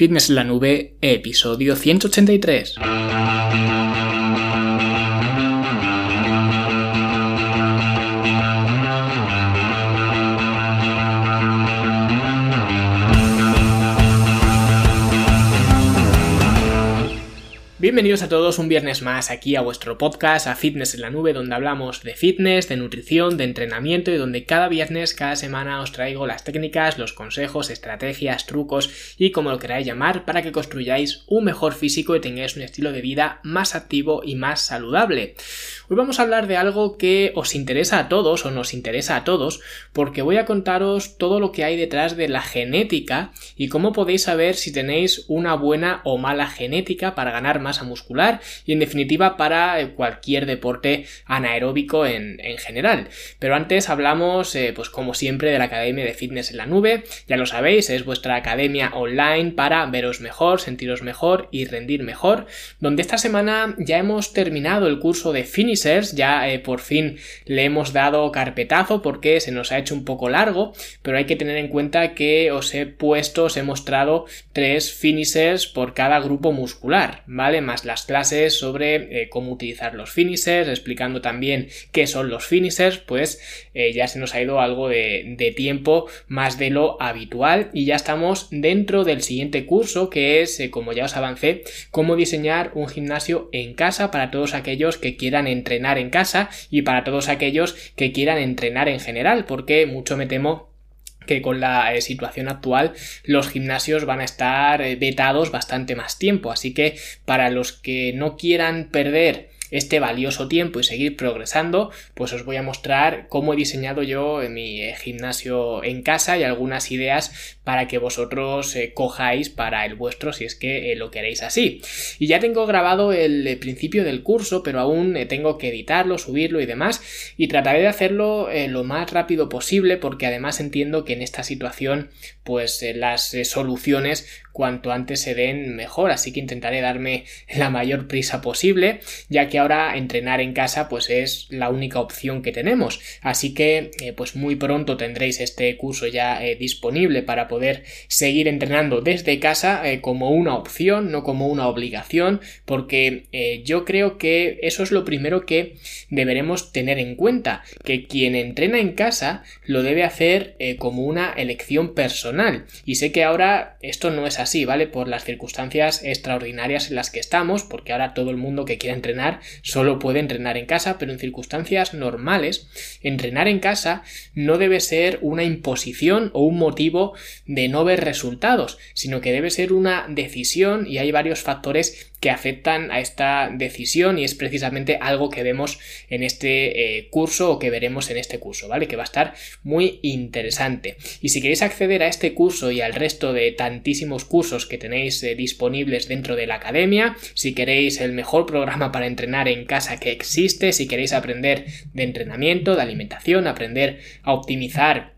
Fitness en la Nube, episodio 183. Bienvenidos a todos un viernes más aquí a vuestro podcast, a Fitness en la Nube, donde hablamos de fitness, de nutrición, de entrenamiento y donde cada viernes, cada semana os traigo las técnicas, los consejos, estrategias, trucos y como lo queráis llamar para que construyáis un mejor físico y tengáis un estilo de vida más activo y más saludable. Hoy vamos a hablar de algo que os interesa a todos o nos interesa a todos porque voy a contaros todo lo que hay detrás de la genética y cómo podéis saber si tenéis una buena o mala genética para ganar más muscular y en definitiva para eh, cualquier deporte anaeróbico en, general. Pero antes hablamos, eh, pues como siempre, de la Academia de Fitness en la Nube. Ya lo sabéis, es vuestra academia online para veros mejor, sentiros mejor y rendir mejor. Donde esta semana ya hemos terminado el curso de finishers, ya eh, por fin le hemos dado carpetazo porque se nos ha hecho un poco largo, pero hay que tener en cuenta que os he puesto, os he mostrado tres finishers por cada grupo muscular, ¿vale? Las clases sobre eh, cómo utilizar los finishers, explicando también qué son los finishers, pues eh, ya se nos ha ido algo de, tiempo más de lo habitual y ya estamos dentro del siguiente curso que es, eh, como ya os avancé, cómo diseñar un gimnasio en casa para todos aquellos que quieran entrenar en casa y para todos aquellos que quieran entrenar en general, porque mucho me temo que con la eh, situación actual los gimnasios van a estar eh, vetados bastante más tiempo. Así que para los que no quieran perder este valioso tiempo y seguir progresando, pues os voy a mostrar cómo he diseñado yo mi eh, gimnasio en casa y algunas ideas para que vosotros eh, cojáis para el vuestro si es que eh, lo queréis así. Y ya tengo grabado el principio del curso, pero aún tengo que editarlo, subirlo y demás, y trataré de hacerlo lo más rápido posible porque además entiendo que en esta situación pues las soluciones cuanto antes se den mejor, así que intentaré darme la mayor prisa posible, ya que ahora entrenar en casa pues es la única opción que tenemos, así que eh, pues muy pronto tendréis este curso ya eh, disponible para poder seguir entrenando desde casa eh, como una opción, no como una obligación, porque yo creo que eso es lo primero que deberemos tener en cuenta, que quien entrena en casa lo debe hacer como una elección personal, y sé que ahora esto no es así, ¿vale? Por las circunstancias extraordinarias en las que estamos, porque ahora todo el mundo que quiera entrenar solo puede entrenar en casa, pero en circunstancias normales, entrenar en casa no debe ser una imposición o un motivo de no ver resultados, sino que debe ser una decisión y hay varios factores que afectan a esta decisión y es precisamente algo que vemos en este eh, curso o que veremos en este curso, ¿vale? Que va a estar muy interesante. Y si queréis acceder a este curso y al resto de tantísimos cursos que tenéis eh, disponibles dentro de la academia, si queréis el mejor programa para entrenar en casa que existe, si queréis aprender de entrenamiento, de alimentación, aprender a optimizar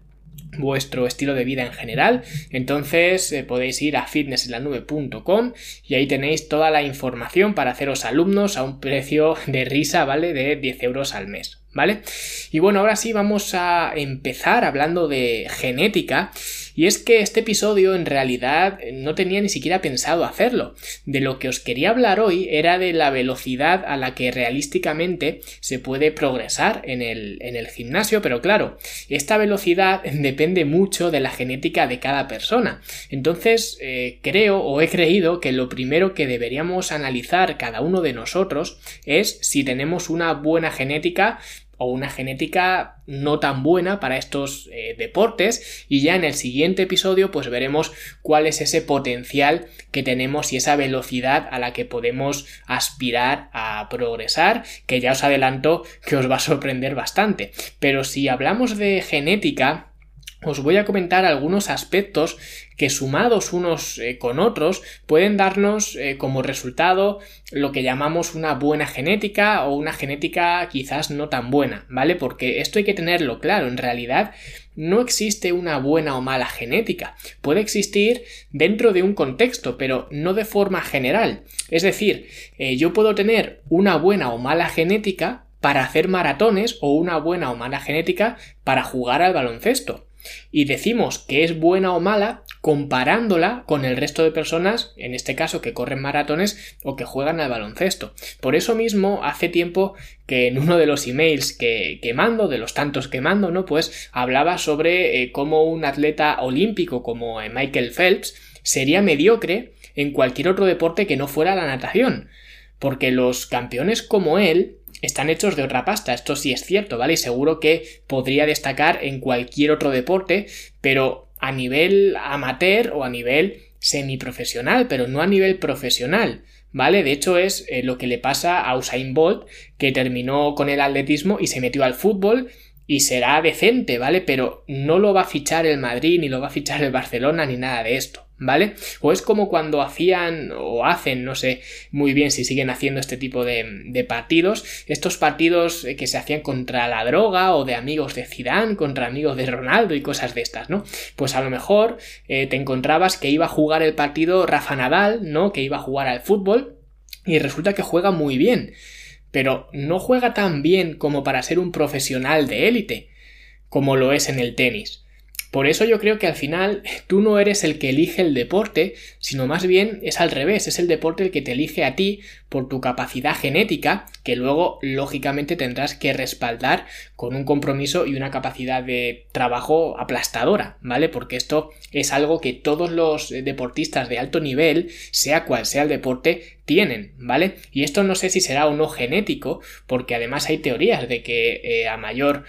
vuestro estilo de vida en general entonces eh, podéis ir a fitnessenlanube.com y ahí tenéis toda la información para haceros alumnos a un precio de risa vale de 10 euros al mes ¿vale? Y bueno, ahora sí vamos a empezar hablando de genética. Y es que este episodio en realidad no tenía ni siquiera pensado hacerlo. De lo que os quería hablar hoy era de la velocidad a la que realísticamente se puede progresar en el, en el gimnasio, pero claro, esta velocidad depende mucho de la genética de cada persona. Entonces, eh, creo o he creído que lo primero que deberíamos analizar cada uno de nosotros es si tenemos una buena genética o una genética no tan buena para estos eh, deportes y ya en el siguiente episodio pues veremos cuál es ese potencial que tenemos y esa velocidad a la que podemos aspirar a progresar que ya os adelanto que os va a sorprender bastante pero si hablamos de genética os voy a comentar algunos aspectos que sumados unos eh, con otros pueden darnos eh, como resultado lo que llamamos una buena genética o una genética quizás no tan buena, ¿vale? Porque esto hay que tenerlo claro, en realidad no existe una buena o mala genética, puede existir dentro de un contexto, pero no de forma general. Es decir, eh, yo puedo tener una buena o mala genética para hacer maratones o una buena o mala genética para jugar al baloncesto. Y decimos que es buena o mala comparándola con el resto de personas, en este caso que corren maratones o que juegan al baloncesto. Por eso mismo, hace tiempo que en uno de los emails que, que mando, de los tantos que mando, ¿no? Pues hablaba sobre eh, cómo un atleta olímpico como Michael Phelps sería mediocre en cualquier otro deporte que no fuera la natación. Porque los campeones como él están hechos de otra pasta, esto sí es cierto, ¿vale? Y seguro que podría destacar en cualquier otro deporte, pero a nivel amateur o a nivel semiprofesional, pero no a nivel profesional. ¿Vale? De hecho es eh, lo que le pasa a Usain Bolt, que terminó con el atletismo y se metió al fútbol y será decente, ¿vale? Pero no lo va a fichar el Madrid, ni lo va a fichar el Barcelona, ni nada de esto. ¿vale? O es como cuando hacían o hacen, no sé muy bien si siguen haciendo este tipo de, partidos, estos partidos eh, que se hacían contra la droga o de amigos de Zidane contra amigos de Ronaldo y cosas de estas, ¿no? Pues a lo mejor eh, te encontrabas que iba a jugar el partido Rafa Nadal, ¿no? Que iba a jugar al fútbol y resulta que juega muy bien, pero no juega tan bien como para ser un profesional de élite, como lo es en el tenis. Por eso yo creo que al final tú no eres el que elige el deporte, sino más bien es al revés, es el deporte el que te elige a ti por tu capacidad genética, que luego lógicamente tendrás que respaldar con un compromiso y una capacidad de trabajo aplastadora, ¿vale? Porque esto es algo que todos los deportistas de alto nivel, sea cual sea el deporte, tienen, ¿vale? Y esto no sé si será o no genético, porque además hay teorías de que eh, a mayor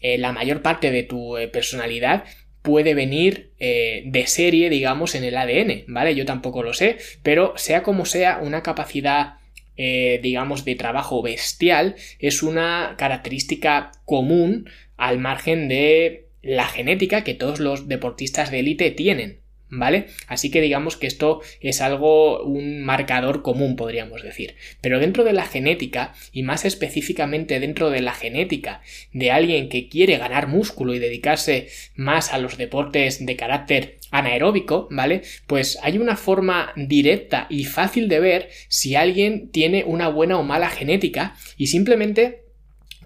eh, la mayor parte de tu eh, personalidad puede venir eh, de serie, digamos, en el ADN, ¿vale? Yo tampoco lo sé, pero sea como sea, una capacidad, digamos, de trabajo bestial es una característica común al margen de la genética que todos los deportistas de élite tienen, ¿vale? Así que digamos que esto es algo, un marcador común, podríamos decir. Pero dentro de la genética, y más específicamente dentro de la genética de alguien que quiere ganar músculo y dedicarse más a los deportes de carácter anaeróbico, ¿vale? Pues hay una forma directa y fácil de ver si alguien tiene una buena o mala genética y simplemente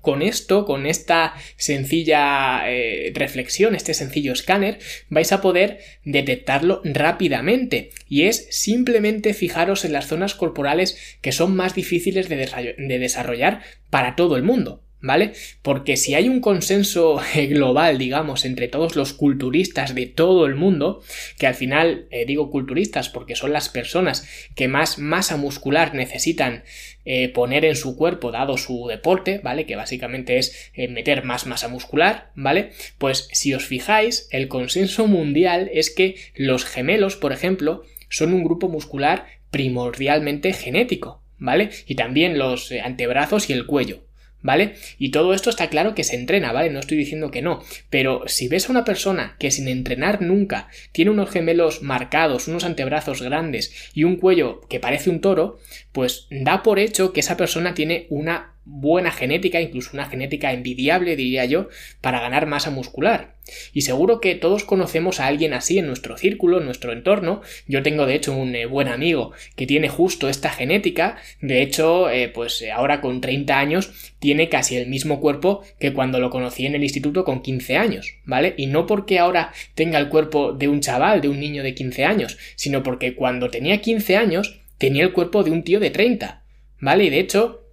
con esto, con esta sencilla eh, reflexión, este sencillo escáner, vais a poder detectarlo rápidamente. Y es simplemente fijaros en las zonas corporales que son más difíciles de desarrollar para todo el mundo. ¿Vale? Porque si hay un consenso global, digamos, entre todos los culturistas de todo el mundo, que al final eh, digo culturistas porque son las personas que más masa muscular necesitan eh, poner en su cuerpo dado su deporte, ¿vale? Que básicamente es eh, meter más masa muscular, ¿vale? Pues si os fijáis, el consenso mundial es que los gemelos, por ejemplo, son un grupo muscular primordialmente genético, ¿vale? Y también los antebrazos y el cuello. ¿Vale? Y todo esto está claro que se entrena, ¿vale? No estoy diciendo que no, pero si ves a una persona que sin entrenar nunca tiene unos gemelos marcados, unos antebrazos grandes y un cuello que parece un toro, pues da por hecho que esa persona tiene una buena genética, incluso una genética envidiable, diría yo, para ganar masa muscular. Y seguro que todos conocemos a alguien así en nuestro círculo, en nuestro entorno. Yo tengo de hecho un eh, buen amigo que tiene justo esta genética. De hecho, eh, pues eh, ahora con 30 años tiene casi el mismo cuerpo que cuando lo conocí en el instituto con 15 años, ¿vale? Y no porque ahora tenga el cuerpo de un chaval, de un niño de 15 años, sino porque cuando tenía 15 años tenía el cuerpo de un tío de 30, ¿vale? Y de hecho,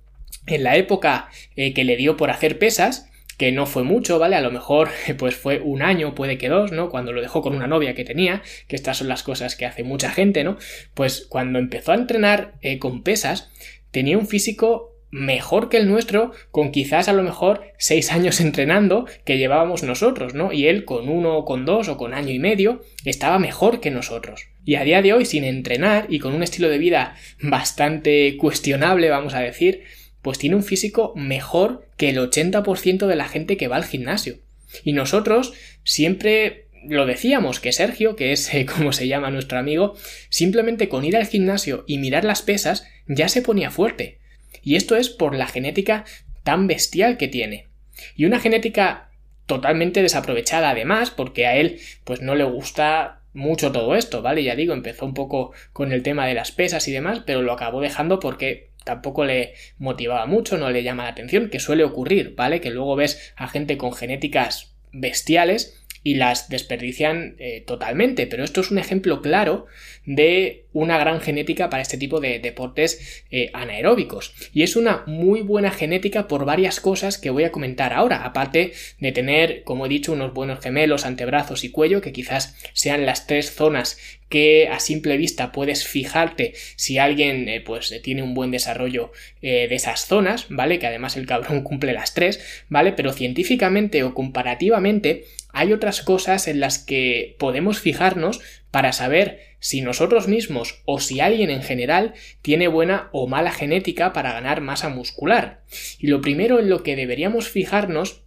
en la época eh, que le dio por hacer pesas, que no fue mucho, ¿vale? A lo mejor pues fue un año, puede que dos, ¿no? Cuando lo dejó con una novia que tenía, que estas son las cosas que hace mucha gente, ¿no? Pues cuando empezó a entrenar eh, con pesas, tenía un físico mejor que el nuestro, con quizás a lo mejor seis años entrenando que llevábamos nosotros, ¿no? Y él con uno o con dos o con año y medio estaba mejor que nosotros. Y a día de hoy, sin entrenar y con un estilo de vida bastante cuestionable, vamos a decir, pues tiene un físico mejor que el 80% de la gente que va al gimnasio. Y nosotros siempre lo decíamos, que Sergio, que es como se llama nuestro amigo, simplemente con ir al gimnasio y mirar las pesas ya se ponía fuerte. Y esto es por la genética tan bestial que tiene. Y una genética totalmente desaprovechada además, porque a él pues no le gusta mucho todo esto, ¿vale? Ya digo, empezó un poco con el tema de las pesas y demás, pero lo acabó dejando porque tampoco le motivaba mucho, no le llama la atención, que suele ocurrir, ¿vale? Que luego ves a gente con genéticas bestiales y las desperdician eh, totalmente. Pero esto es un ejemplo claro de una gran genética para este tipo de deportes eh, anaeróbicos. Y es una muy buena genética por varias cosas que voy a comentar ahora, aparte de tener, como he dicho, unos buenos gemelos, antebrazos y cuello, que quizás sean las tres zonas que a simple vista puedes fijarte si alguien eh, pues tiene un buen desarrollo de esas zonas, ¿vale? Que además el cabrón cumple las tres, ¿vale? Pero científicamente o comparativamente hay otras cosas en las que podemos fijarnos para saber si nosotros mismos o si alguien en general tiene buena o mala genética para ganar masa muscular. Y lo primero en lo que deberíamos fijarnos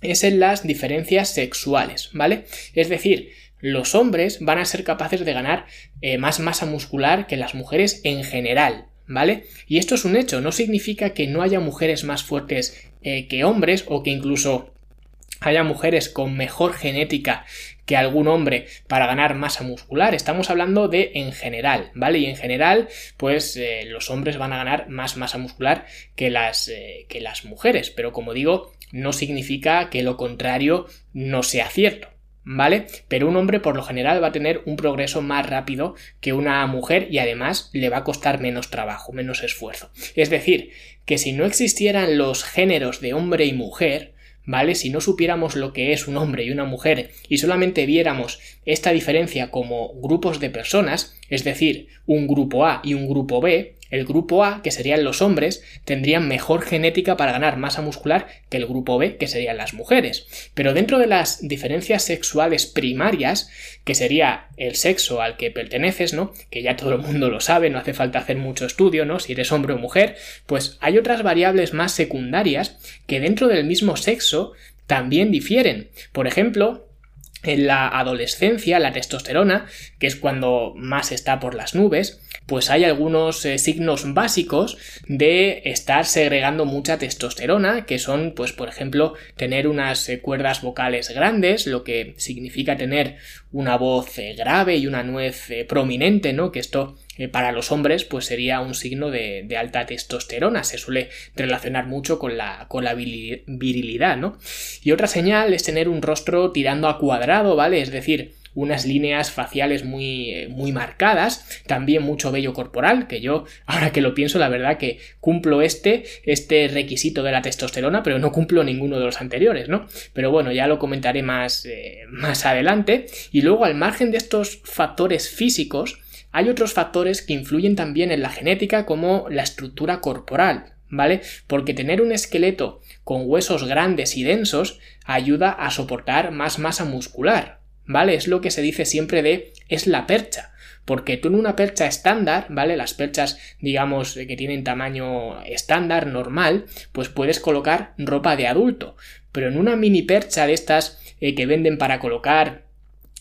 es en las diferencias sexuales, ¿vale? Es decir, los hombres van a ser capaces de ganar eh, más masa muscular que las mujeres en general, ¿vale? Y esto es un hecho, no significa que no haya mujeres más fuertes eh, que hombres o que incluso haya mujeres con mejor genética que algún hombre para ganar masa muscular. Estamos hablando de en general, ¿vale? Y en general, pues eh, los hombres van a ganar más masa muscular que las, eh, que las mujeres. Pero como digo, no significa que lo contrario no sea cierto. ¿Vale? Pero un hombre por lo general va a tener un progreso más rápido que una mujer y además le va a costar menos trabajo, menos esfuerzo. Es decir, que si no existieran los géneros de hombre y mujer, ¿vale? Si no supiéramos lo que es un hombre y una mujer y solamente viéramos esta diferencia como grupos de personas, es decir, un grupo A y un grupo B, el grupo A, que serían los hombres, tendrían mejor genética para ganar masa muscular que el grupo B, que serían las mujeres. Pero dentro de las diferencias sexuales primarias, que sería el sexo al que perteneces, ¿no? Que ya todo el mundo lo sabe, no hace falta hacer mucho estudio, ¿no? Si eres hombre o mujer, pues hay otras variables más secundarias que dentro del mismo sexo también difieren. Por ejemplo, en la adolescencia, la testosterona, que es cuando más está por las nubes, pues hay algunos eh, signos básicos de estar segregando mucha testosterona, que son, pues, por ejemplo, tener unas eh, cuerdas vocales grandes, lo que significa tener una voz eh, grave y una nuez prominente, ¿no? Que esto para los hombres pues sería un signo de, de, alta testosterona, se suele relacionar mucho con la, con la virilidad, ¿no? Y otra señal es tener un rostro tirando a cuadrado, ¿vale? Es decir, unas líneas faciales muy, muy marcadas, también mucho vello corporal, que yo, ahora que lo pienso, la verdad que cumplo este, este requisito de la testosterona, pero no cumplo ninguno de los anteriores, ¿no? Pero bueno, ya lo comentaré más, eh, más adelante. Y luego, al margen de estos factores físicos, hay otros factores que influyen también en la genética, como la estructura corporal, ¿vale? Porque tener un esqueleto con huesos grandes y densos ayuda a soportar más masa muscular, ¿vale? Es lo que se dice siempre de es la percha. Porque tú en una percha estándar, ¿vale? Las perchas, digamos, que tienen tamaño estándar, normal, pues puedes colocar ropa de adulto. Pero en una mini percha de estas eh, que venden para colocar,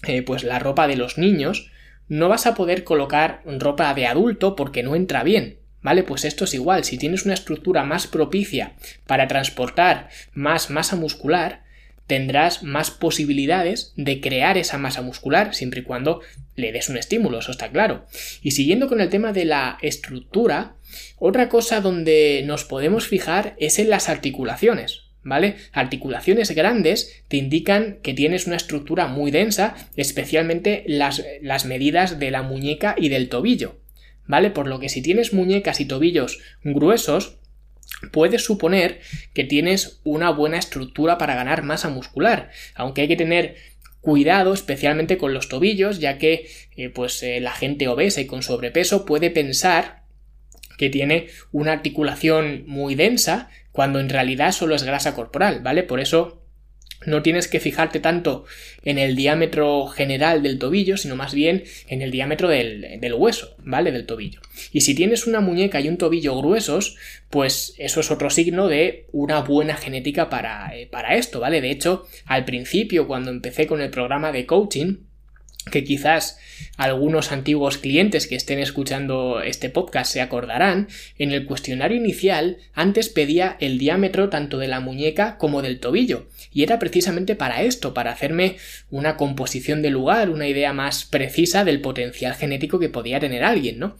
eh, pues la ropa de los niños, no vas a poder colocar ropa de adulto porque no entra bien. ¿Vale? Pues esto es igual, si tienes una estructura más propicia para transportar más masa muscular, tendrás más posibilidades de crear esa masa muscular siempre y cuando le des un estímulo, eso está claro. Y siguiendo con el tema de la estructura, otra cosa donde nos podemos fijar es en las articulaciones. ¿Vale? Articulaciones grandes te indican que tienes una estructura muy densa, especialmente las, las medidas de la muñeca y del tobillo. ¿Vale? Por lo que si tienes muñecas y tobillos gruesos, puedes suponer que tienes una buena estructura para ganar masa muscular, aunque hay que tener cuidado especialmente con los tobillos, ya que eh, pues eh, la gente obesa y con sobrepeso puede pensar que tiene una articulación muy densa cuando en realidad solo es grasa corporal, ¿vale? Por eso no tienes que fijarte tanto en el diámetro general del tobillo, sino más bien en el diámetro del, hueso, ¿vale? Del tobillo. Y si tienes una muñeca y un tobillo gruesos, pues eso es otro signo de una buena genética para, eh, para esto, ¿vale? De hecho, al principio, cuando empecé con el programa de coaching, que quizás algunos antiguos clientes que estén escuchando este podcast se acordarán, en el cuestionario inicial antes pedía el diámetro tanto de la muñeca como del tobillo, y era precisamente para esto, para hacerme una composición de lugar, una idea más precisa del potencial genético que podía tener alguien, ¿no?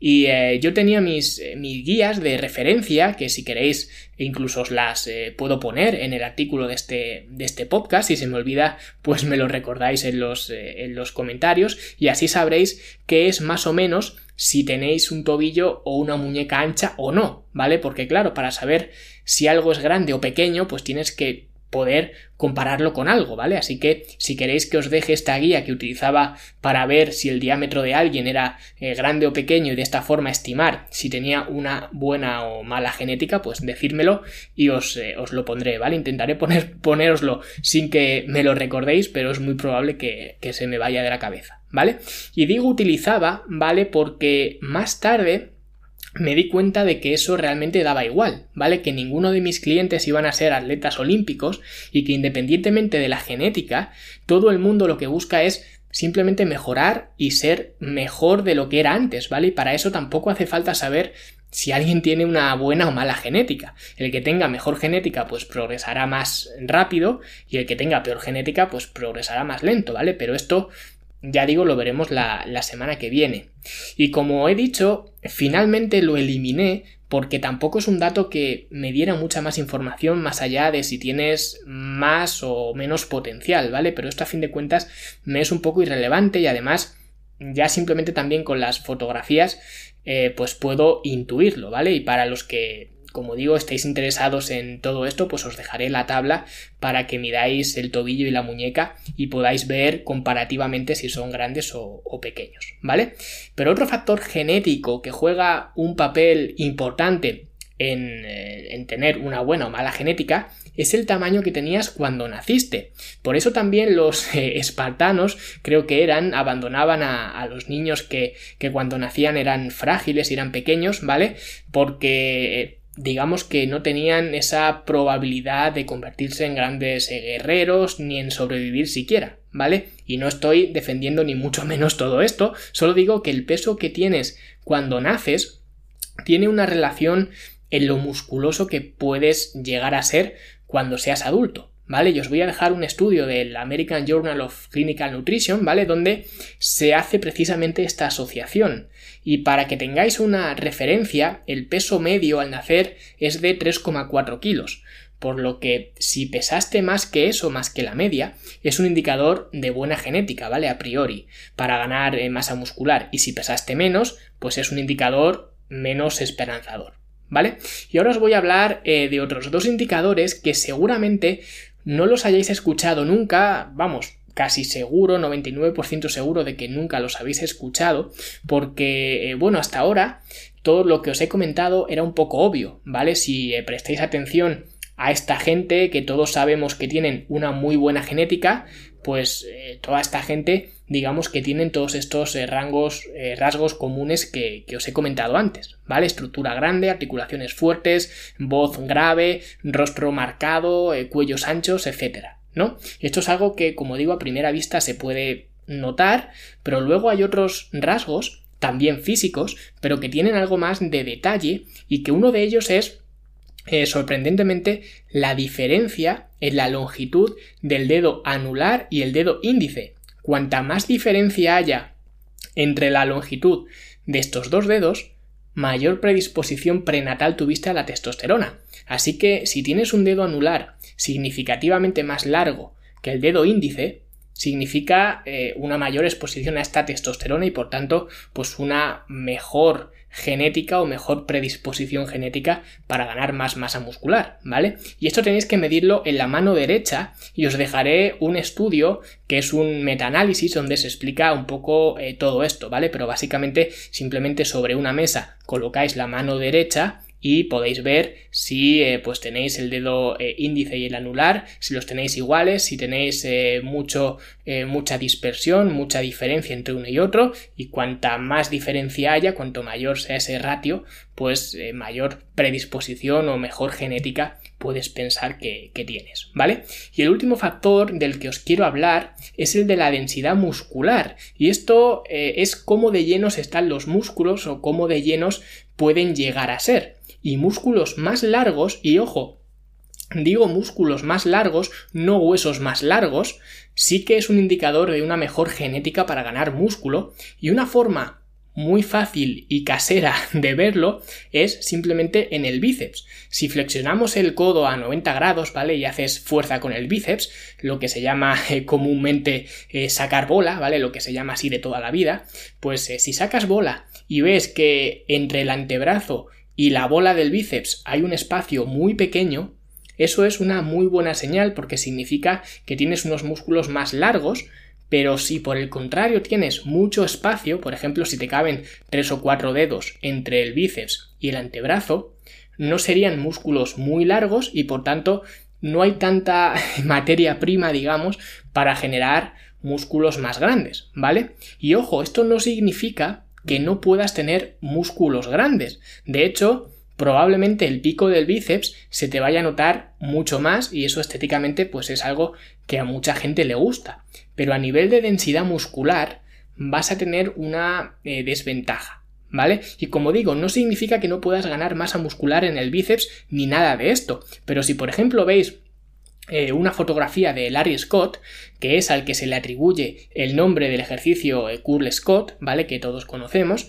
Y eh, yo tenía mis, mis guías de referencia, que si queréis e incluso os las eh, puedo poner en el artículo de este, de este podcast. Si se me olvida, pues me lo recordáis en los, eh, en los comentarios y así sabréis qué es más o menos si tenéis un tobillo o una muñeca ancha o no, ¿vale? Porque claro, para saber si algo es grande o pequeño, pues tienes que poder compararlo con algo, ¿vale? Así que si queréis que os deje esta guía que utilizaba para ver si el diámetro de alguien era eh, grande o pequeño y de esta forma estimar si tenía una buena o mala genética, pues decírmelo y os, eh, os lo pondré, ¿vale? Intentaré poner, poneroslo sin que me lo recordéis, pero es muy probable que, que se me vaya de la cabeza, ¿vale? Y digo utilizaba, ¿vale? Porque más tarde me di cuenta de que eso realmente daba igual, ¿vale? Que ninguno de mis clientes iban a ser atletas olímpicos y que independientemente de la genética, todo el mundo lo que busca es simplemente mejorar y ser mejor de lo que era antes, ¿vale? Y para eso tampoco hace falta saber si alguien tiene una buena o mala genética. El que tenga mejor genética pues progresará más rápido y el que tenga peor genética pues progresará más lento, ¿vale? Pero esto ya digo, lo veremos la, semana que viene. Y como he dicho, finalmente lo eliminé porque tampoco es un dato que me diera mucha más información más allá de si tienes más o menos potencial, ¿vale? Pero esto a fin de cuentas me es un poco irrelevante y además ya simplemente también con las fotografías eh, pues puedo intuirlo, ¿vale? Y para los que como digo, estéis interesados en todo esto, pues os dejaré la tabla para que miráis el tobillo y la muñeca y podáis ver comparativamente si son grandes o, pequeños, ¿vale? Pero otro factor genético que juega un papel importante en, eh, en, tener una buena o mala genética es el tamaño que tenías cuando naciste. Por eso también los eh, espartanos creo que eran, abandonaban a, los niños que, que, cuando nacían eran frágiles y eran pequeños, ¿vale? Porque digamos que no tenían esa probabilidad de convertirse en grandes eh, guerreros ni en sobrevivir siquiera, ¿vale? Y no estoy defendiendo ni mucho menos todo esto, solo digo que el peso que tienes cuando naces tiene una relación en lo musculoso que puedes llegar a ser cuando seas adulto. ¿Vale? Y os voy a dejar un estudio del American Journal of Clinical Nutrition, ¿vale? Donde se hace precisamente esta asociación. Y para que tengáis una referencia, el peso medio al nacer es de 3,4 kilos. Por lo que si pesaste más que eso, más que la media, es un indicador de buena genética, ¿vale? A priori, para ganar eh, masa muscular. Y si pesaste menos, pues es un indicador menos esperanzador. ¿Vale? Y ahora os voy a hablar eh, de otros dos indicadores que seguramente no los hayáis escuchado nunca, vamos, casi seguro, 99% seguro de que nunca los habéis escuchado, porque, eh, bueno, hasta ahora todo lo que os he comentado era un poco obvio, ¿vale? Si eh, prestáis atención a esta gente que todos sabemos que tienen una muy buena genética, pues eh, toda esta gente digamos que tienen todos estos rangos, rasgos comunes que, que, os he comentado antes, ¿vale? Estructura grande, articulaciones fuertes, voz grave, rostro marcado, cuellos anchos, etcétera. ¿no? Esto es algo que, como digo, a primera vista se puede notar, pero luego hay otros rasgos, también físicos, pero que tienen algo más de detalle y que uno de ellos es eh, sorprendentemente la diferencia en la longitud del dedo anular y el dedo índice. Cuanta más diferencia haya entre la longitud de estos dos dedos, mayor predisposición prenatal tuviste a la testosterona. Así que si tienes un dedo anular significativamente más largo que el dedo índice, significa eh, una mayor exposición a esta testosterona y por tanto pues una mejor genética o mejor predisposición genética para ganar más masa muscular, ¿vale? Y esto tenéis que medirlo en la mano derecha y os dejaré un estudio que es un metaanálisis donde se explica un poco eh, todo esto, ¿vale? Pero básicamente simplemente sobre una mesa colocáis la mano derecha y podéis ver si eh, pues tenéis el dedo eh, índice y el anular, si los tenéis iguales, si tenéis eh, mucho, mucha dispersión, mucha diferencia entre uno y otro y cuanta más diferencia haya, cuanto mayor sea ese ratio, pues mayor predisposición o mejor genética puedes pensar que, que, tienes, ¿vale? Y el último factor del que os quiero hablar es el de la densidad muscular y esto es cómo de llenos están los músculos o cómo de llenos pueden llegar a ser y músculos más largos, y ojo, digo músculos más largos, no huesos más largos, sí que es un indicador de una mejor genética para ganar músculo y una forma muy fácil y casera de verlo es simplemente en el bíceps. Si flexionamos el codo a 90 grados, ¿vale? Y haces fuerza con el bíceps, lo que se llama eh, comúnmente eh, sacar bola, ¿vale? Lo que se llama así de toda la vida, pues eh, si sacas bola y ves que entre el antebrazo y la bola del bíceps hay un espacio muy pequeño, eso es una muy buena señal porque significa que tienes unos músculos más largos, pero si por el contrario tienes mucho espacio, por ejemplo si te caben tres o cuatro dedos entre el bíceps y el antebrazo, no serían músculos muy largos y por tanto no hay tanta materia prima, digamos, para generar músculos más grandes, ¿vale? Y ojo, esto no significa que no puedas tener músculos grandes. De hecho, probablemente el pico del bíceps se te vaya a notar mucho más y eso estéticamente pues es algo que a mucha gente le gusta. Pero a nivel de densidad muscular vas a tener una eh, desventaja. ¿Vale? Y como digo, no significa que no puedas ganar masa muscular en el bíceps ni nada de esto. Pero si por ejemplo veis eh, una fotografía de Larry Scott, que es al que se le atribuye el nombre del ejercicio eh, Curl Scott, ¿vale? Que todos conocemos,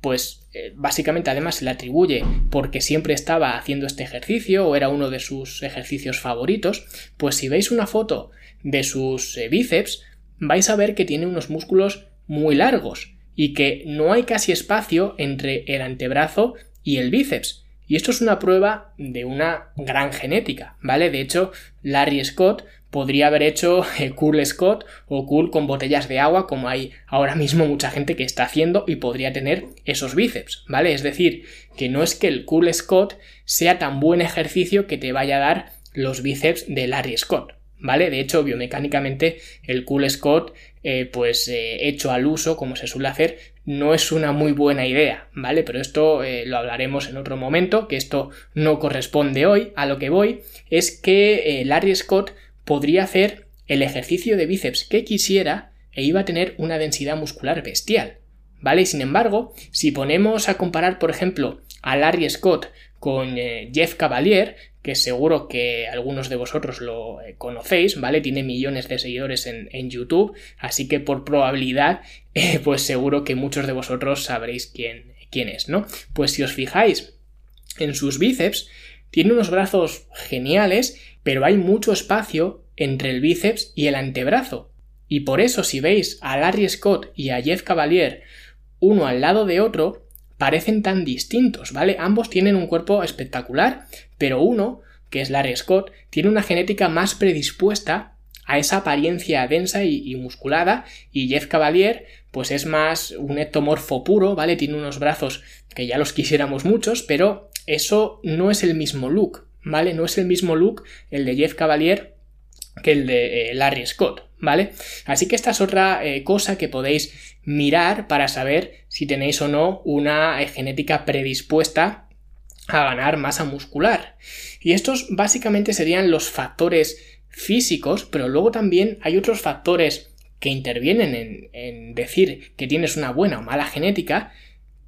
pues eh, básicamente además se le atribuye porque siempre estaba haciendo este ejercicio o era uno de sus ejercicios favoritos, pues si veis una foto de sus bíceps vais a ver que tiene unos músculos muy largos y que no hay casi espacio entre el antebrazo y el bíceps. Y esto es una prueba de una gran genética, ¿vale? De hecho, Larry Scott podría haber hecho Cool Scott o Cool con botellas de agua, como hay ahora mismo mucha gente que está haciendo y podría tener esos bíceps, ¿vale? Es decir, que no es que el Cool Scott sea tan buen ejercicio que te vaya a dar los bíceps de Larry Scott, ¿vale? De hecho, biomecánicamente, el Cool Scott, eh, pues eh, hecho al uso, como se suele hacer, no es una muy buena idea, ¿vale? Pero esto eh, lo hablaremos en otro momento, que esto no corresponde hoy. A lo que voy es que Larry Scott podría hacer el ejercicio de bíceps que quisiera e iba a tener una densidad muscular bestial. ¿Vale? Sin embargo, si ponemos a comparar, por ejemplo, a Larry Scott con eh, Jeff Cavalier, que seguro que algunos de vosotros lo eh, conocéis, ¿vale? Tiene millones de seguidores en, YouTube, así que por probabilidad, eh, pues seguro que muchos de vosotros sabréis quién, quién es, ¿no? Pues si os fijáis en sus bíceps, tiene unos brazos geniales pero hay mucho espacio entre el bíceps y el antebrazo. Y por eso si veis a Larry Scott y a Jeff Cavalier uno al lado de otro, parecen tan distintos, ¿vale? Ambos tienen un cuerpo espectacular, pero uno, que es Larry Scott, tiene una genética más predispuesta a esa apariencia densa y, musculada, y Jeff Cavalier, pues es más un ectomorfo puro, ¿vale? Tiene unos brazos que ya los quisiéramos muchos, pero eso no es el mismo look, ¿vale? No es el mismo look el de Jeff Cavalier que el de eh, Larry Scott, ¿vale? Así que esta es otra eh, cosa que podéis mirar para saber si tenéis o no una eh, genética predispuesta a ganar masa muscular. Y estos básicamente serían los factores físicos, pero luego también hay otros factores que intervienen en, en decir que tienes una buena o mala genética,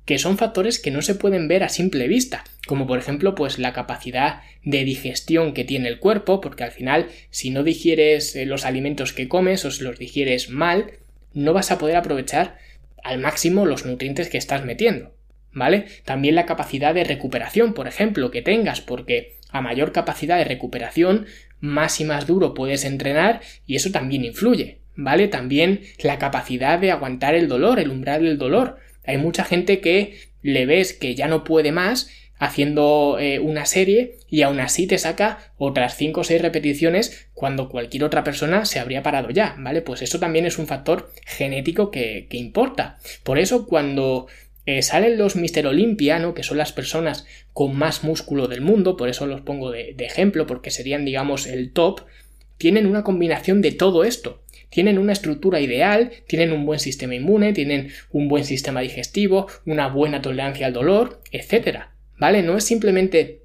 que son factores que no se pueden ver a simple vista, como por ejemplo pues la capacidad de digestión que tiene el cuerpo, porque al final si no digieres eh, los alimentos que comes o si los digieres mal, no vas a poder aprovechar al máximo los nutrientes que estás metiendo, ¿vale? También la capacidad de recuperación, por ejemplo, que tengas, porque a mayor capacidad de recuperación, más y más duro puedes entrenar y eso también influye, ¿vale? También la capacidad de aguantar el dolor, el umbral del dolor, hay mucha gente que le ves que ya no puede más haciendo eh, una serie y aún así te saca otras 5 o 6 repeticiones cuando cualquier otra persona se habría parado ya, ¿vale? Pues eso también es un factor genético que, importa. Por eso cuando eh, salen los Mister Olympia, ¿no? Que son las personas con más músculo del mundo, por eso los pongo de ejemplo, porque serían, digamos, el top, tienen una combinación de todo esto tienen una estructura ideal, tienen un buen sistema inmune, tienen un buen sistema digestivo, una buena tolerancia al dolor, etc. ¿Vale? No es simplemente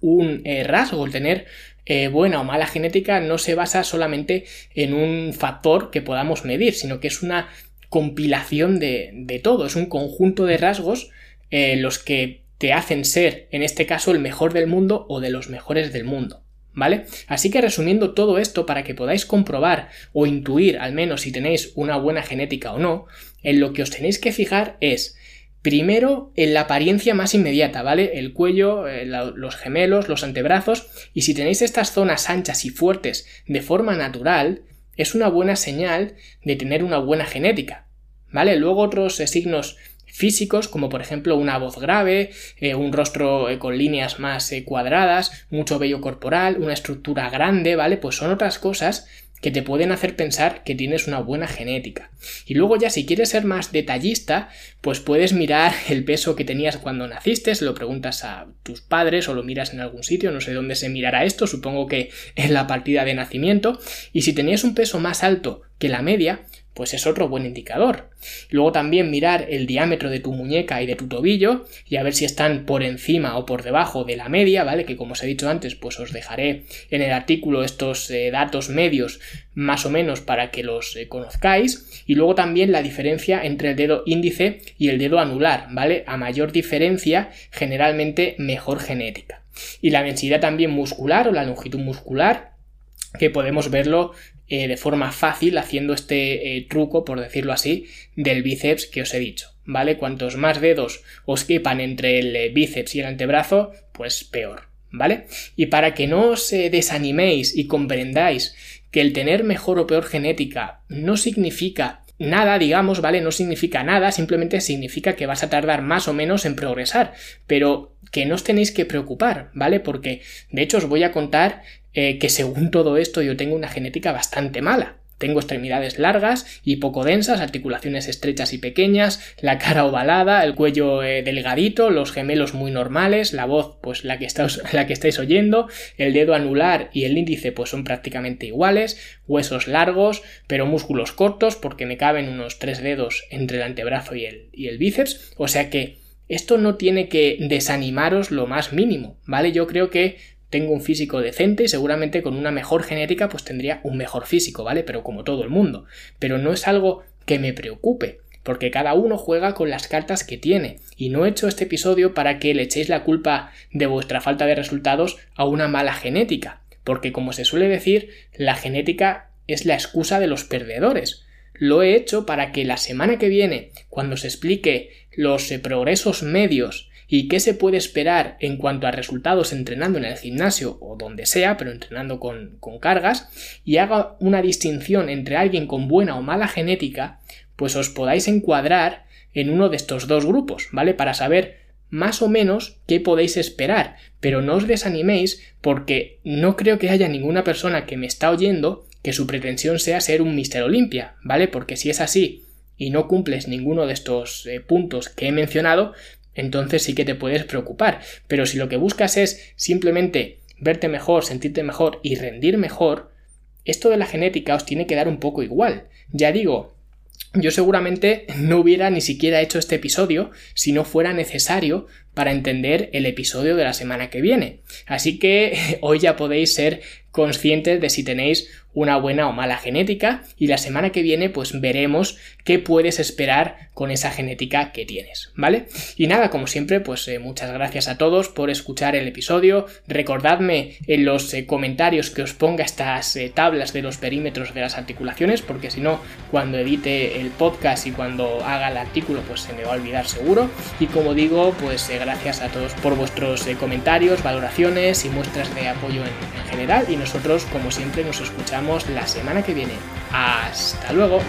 un eh, rasgo el tener eh, buena o mala genética no se basa solamente en un factor que podamos medir, sino que es una compilación de, todo, es un conjunto de rasgos eh, los que te hacen ser, en este caso, el mejor del mundo o de los mejores del mundo. ¿Vale? Así que resumiendo todo esto para que podáis comprobar o intuir al menos si tenéis una buena genética o no, en lo que os tenéis que fijar es Primero, en la apariencia más inmediata, ¿vale? El cuello, eh, los gemelos, los antebrazos. Y si tenéis estas zonas anchas y fuertes de forma natural, es una buena señal de tener una buena genética. ¿Vale? Luego otros eh, signos físicos, como por ejemplo una voz grave, eh, un rostro con líneas más cuadradas, mucho vello corporal, una estructura grande, ¿vale? Pues son otras cosas que te pueden hacer pensar que tienes una buena genética. Y luego ya si quieres ser más detallista, pues puedes mirar el peso que tenías cuando naciste, lo preguntas a tus padres o lo miras en algún sitio, no sé dónde se mirará esto, supongo que en la partida de nacimiento, y si tenías un peso más alto que la media, pues es otro buen indicador. Luego también mirar el diámetro de tu muñeca y de tu tobillo y a ver si están por encima o por debajo de la media, ¿vale? Que como os he dicho antes, pues os dejaré en el artículo estos eh, datos medios más o menos para que los eh, conozcáis. Y luego también la diferencia entre el dedo índice y el dedo anular, ¿vale? A mayor diferencia, generalmente mejor genética. Y la densidad también muscular o la longitud muscular, que podemos verlo eh, de forma fácil haciendo este eh, truco, por decirlo así, del bíceps que os he dicho. ¿Vale? Cuantos más dedos os quepan entre el eh, bíceps y el antebrazo, pues peor. ¿Vale? Y para que no os desaniméis y comprendáis que el tener mejor o peor genética no significa nada, digamos, ¿vale? No significa nada, simplemente significa que vas a tardar más o menos en progresar, pero que no os tenéis que preocupar, ¿vale? Porque de hecho os voy a contar eh, que según todo esto yo tengo una genética bastante mala. Tengo extremidades largas y poco densas, articulaciones estrechas y pequeñas, la cara ovalada, el cuello eh, delgadito, los gemelos muy normales, la voz pues la que, la que estáis oyendo, el dedo anular y el índice pues son prácticamente iguales, huesos largos pero músculos cortos porque me caben unos tres dedos entre el antebrazo y y el bíceps, o sea que esto no tiene que desanimaros lo más mínimo, ¿vale? Yo creo que tengo un físico decente y seguramente con una mejor genética pues tendría un mejor físico, ¿vale? Pero como todo el mundo. Pero no es algo que me preocupe, porque cada uno juega con las cartas que tiene, y no he hecho este episodio para que le echéis la culpa de vuestra falta de resultados a una mala genética, porque como se suele decir, la genética es la excusa de los perdedores. Lo he hecho para que la semana que viene, cuando se explique los eh, progresos medios y qué se puede esperar en cuanto a resultados entrenando en el gimnasio o donde sea, pero entrenando con, cargas, y haga una distinción entre alguien con buena o mala genética, pues os podáis encuadrar en uno de estos dos grupos, ¿vale? Para saber más o menos qué podéis esperar, pero no os desaniméis porque no creo que haya ninguna persona que me está oyendo que su pretensión sea ser un Mister Olimpia, ¿vale? Porque si es así y no cumples ninguno de estos eh, puntos que he mencionado, entonces sí que te puedes preocupar. Pero si lo que buscas es simplemente verte mejor, sentirte mejor y rendir mejor, esto de la genética os tiene que dar un poco igual. Ya digo, yo seguramente no hubiera ni siquiera hecho este episodio si no fuera necesario para entender el episodio de la semana que viene. Así que hoy ya podéis ser conscientes de si tenéis una buena o mala genética y la semana que viene pues veremos qué puedes esperar con esa genética que tienes, ¿vale? Y nada, como siempre pues eh, muchas gracias a todos por escuchar el episodio, recordadme en los eh, comentarios que os ponga estas eh, tablas de los perímetros de las articulaciones porque si no cuando edite el podcast y cuando haga el artículo pues se me va a olvidar seguro. Y como digo pues gracias a todos por vuestros comentarios, valoraciones y muestras de apoyo en general. Y nosotros como siempre nos escuchamos la semana que viene. Hasta luego.